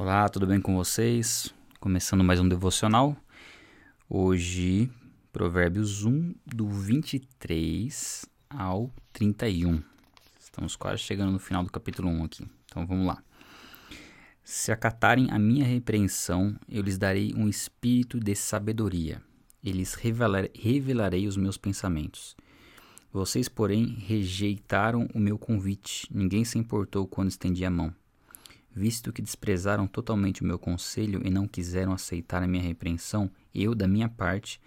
Olá, tudo bem com vocês? Começando mais um devocional. Hoje, Provérbios 1, do 23 ao 31. Estamos quase chegando no final do capítulo 1 aqui. Então vamos lá. Se acatarem a minha repreensão, eu lhes darei um espírito de sabedoria. E lhes revelarei os meus pensamentos. Vocês, porém, rejeitaram o meu convite. Ninguém se importou quando estendi a mão. Visto que desprezaram totalmente o meu conselho e não quiseram aceitar a minha repreensão, eu, da minha parte,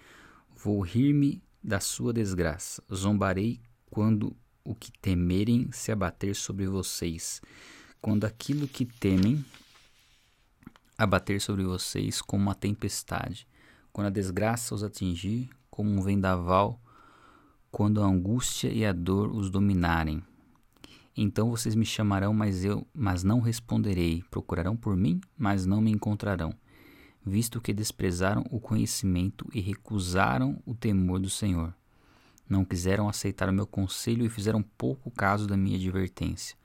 vou rir-me da sua desgraça. Zombarei quando o que temerem se abater sobre vocês. Quando aquilo que temem abater sobre vocês como uma tempestade. Quando a desgraça os atingir como um vendaval. Quando a angústia e a dor os dominarem então vocês me chamarão, mas eu, mas não responderei. Procurarão por mim, mas não me encontrarão, visto que desprezaram o conhecimento e recusaram o temor do Senhor. Não quiseram aceitar o meu conselho e fizeram pouco caso da minha advertência.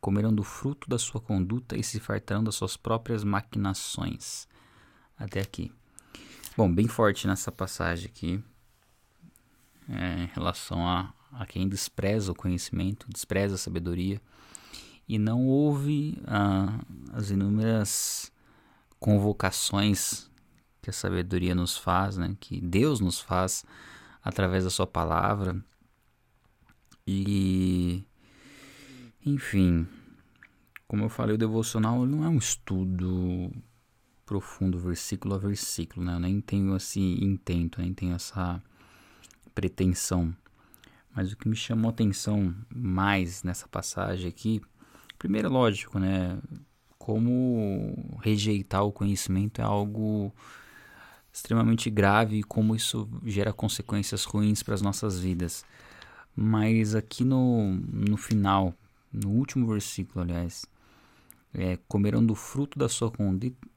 Comerão do fruto da sua conduta e se fartarão das suas próprias maquinações. Até aqui. Bom, bem forte nessa passagem aqui, é, em relação a, a quem despreza o conhecimento, despreza a sabedoria e não ouve ah, as inúmeras convocações que a sabedoria nos faz, né? que Deus nos faz através da sua palavra. E, enfim, como eu falei, o devocional não é um estudo profundo, versículo a versículo, né? Eu nem tenho esse intento, nem tenho essa pretensão. Mas o que me chamou atenção mais nessa passagem aqui, primeiro, lógico, né? Como rejeitar o conhecimento é algo extremamente grave e como isso gera consequências ruins para as nossas vidas. Mas aqui no, no final, no último versículo, aliás, é, comerão do fruto da sua,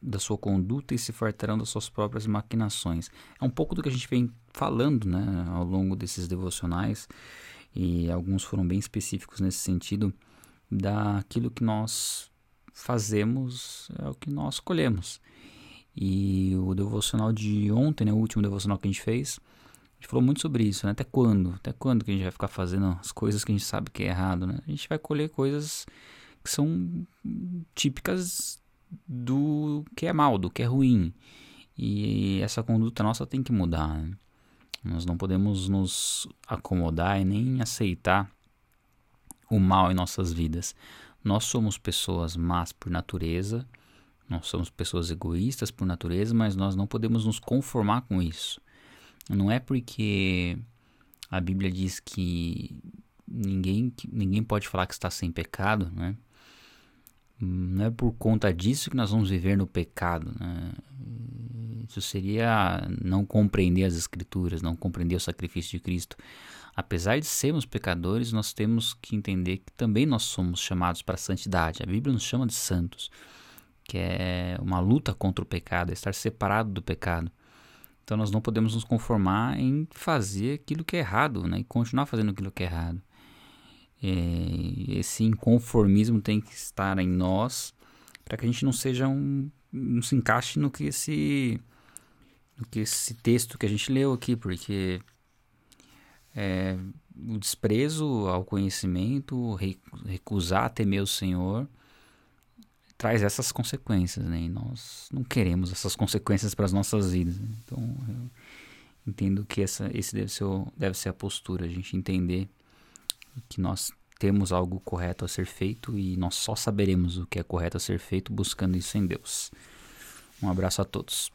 da sua conduta e se fartarão das suas próprias maquinações. É um pouco do que a gente vem falando né, ao longo desses devocionais, e alguns foram bem específicos nesse sentido, daquilo que nós fazemos é o que nós colhemos. E o devocional de ontem, né, o último devocional que a gente fez, a gente falou muito sobre isso, né? Até quando? Até quando que a gente vai ficar fazendo as coisas que a gente sabe que é errado, né? A gente vai colher coisas que são típicas do que é mal, do que é ruim. E essa conduta nossa tem que mudar. Né? Nós não podemos nos acomodar e nem aceitar o mal em nossas vidas. Nós somos pessoas más por natureza, nós somos pessoas egoístas por natureza, mas nós não podemos nos conformar com isso. Não é porque a Bíblia diz que ninguém, ninguém pode falar que está sem pecado, né? Não é por conta disso que nós vamos viver no pecado. Né? Isso seria não compreender as Escrituras, não compreender o sacrifício de Cristo. Apesar de sermos pecadores, nós temos que entender que também nós somos chamados para a santidade. A Bíblia nos chama de santos, que é uma luta contra o pecado, é estar separado do pecado. Então nós não podemos nos conformar em fazer aquilo que é errado né? e continuar fazendo aquilo que é errado. É, esse inconformismo tem que estar em nós para que a gente não seja um, não se encaixe no que esse no que esse texto que a gente leu aqui, porque é, o desprezo ao conhecimento, recusar temer o Senhor, traz essas consequências, né? E nós não queremos essas consequências para as nossas vidas. Né? Então, eu entendo que essa, esse deve ser, deve ser a postura, a gente entender que nós temos algo correto a ser feito e nós só saberemos o que é correto a ser feito buscando isso em Deus. Um abraço a todos.